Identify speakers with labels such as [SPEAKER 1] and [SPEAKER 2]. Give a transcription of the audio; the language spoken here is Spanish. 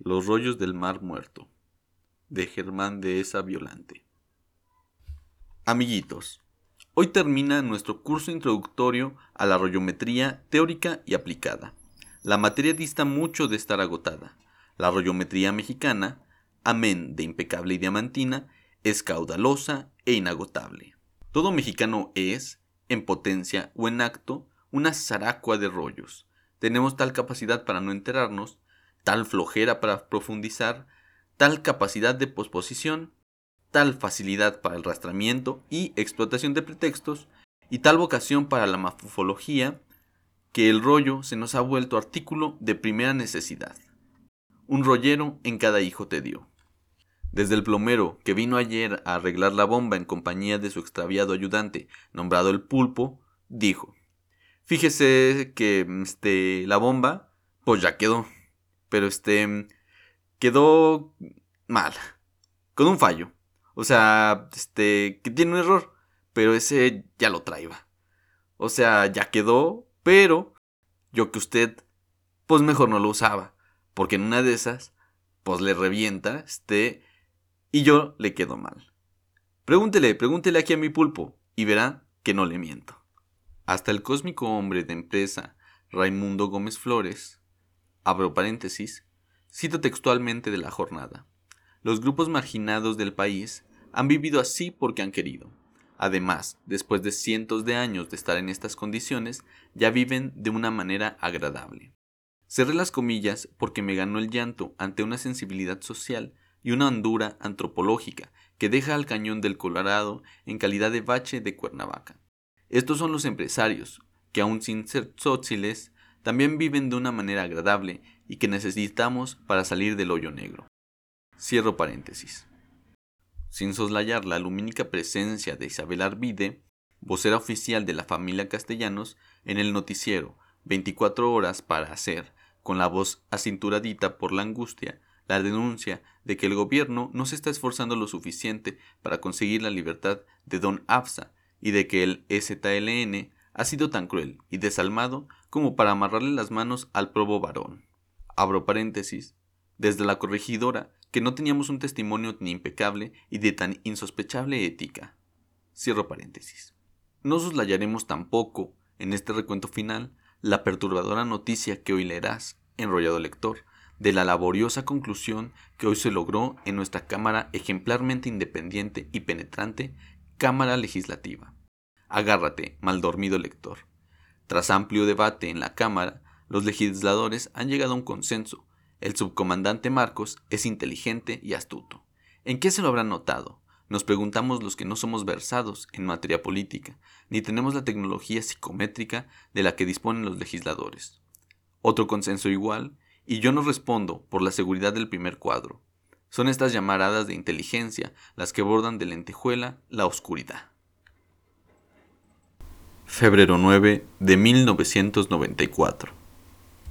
[SPEAKER 1] Los rollos del mar muerto, de Germán de Esa Violante. Amiguitos, hoy termina nuestro curso introductorio a la rollometría teórica y aplicada. La materia dista mucho de estar agotada. La rollometría mexicana, amén de impecable y diamantina, es caudalosa e inagotable. Todo mexicano es, en potencia o en acto, una zaracua de rollos. Tenemos tal capacidad para no enterarnos, tal flojera para profundizar, tal capacidad de posposición, tal facilidad para el rastramiento y explotación de pretextos, y tal vocación para la mafufología, que el rollo se nos ha vuelto artículo de primera necesidad. Un rollero en cada hijo te dio. Desde el plomero, que vino ayer a arreglar la bomba en compañía de su extraviado ayudante, nombrado el pulpo, dijo, Fíjese que este, la bomba, pues ya quedó, pero este, quedó mal, con un fallo. O sea, este, que tiene un error, pero ese ya lo traía. O sea, ya quedó, pero yo que usted, pues mejor no lo usaba, porque en una de esas, pues le revienta, este, y yo le quedo mal. Pregúntele, pregúntele aquí a mi pulpo y verá que no le miento. Hasta el cósmico hombre de empresa Raimundo Gómez Flores, abro paréntesis, cito textualmente de la jornada. Los grupos marginados del país han vivido así porque han querido. Además, después de cientos de años de estar en estas condiciones, ya viven de una manera agradable. Cerré las comillas porque me ganó el llanto ante una sensibilidad social y una hondura antropológica que deja al cañón del Colorado en calidad de bache de Cuernavaca. Estos son los empresarios, que aun sin ser tzotziles, también viven de una manera agradable y que necesitamos para salir del hoyo negro. Cierro paréntesis. Sin soslayar la lumínica presencia de Isabel Arvide, vocera oficial de la familia Castellanos, en el noticiero 24 horas para hacer, con la voz acinturadita por la angustia, la denuncia de que el gobierno no se está esforzando lo suficiente para conseguir la libertad de don Afsa y de que el EZLN ha sido tan cruel y desalmado como para amarrarle las manos al probo varón. Abro paréntesis. Desde la corregidora, que no teníamos un testimonio ni impecable y de tan insospechable ética. Cierro paréntesis. No soslayaremos tampoco, en este recuento final, la perturbadora noticia que hoy leerás, enrollado lector, de la laboriosa conclusión que hoy se logró en nuestra Cámara ejemplarmente independiente y penetrante, Cámara Legislativa. Agárrate, mal dormido lector. Tras amplio debate en la Cámara, los legisladores han llegado a un consenso. El subcomandante Marcos es inteligente y astuto. ¿En qué se lo habrán notado? Nos preguntamos los que no somos versados en materia política, ni tenemos la tecnología psicométrica de la que disponen los legisladores. Otro consenso igual y yo no respondo por la seguridad del primer cuadro. Son estas llamaradas de inteligencia las que bordan de lentejuela la oscuridad. Febrero 9 de 1994.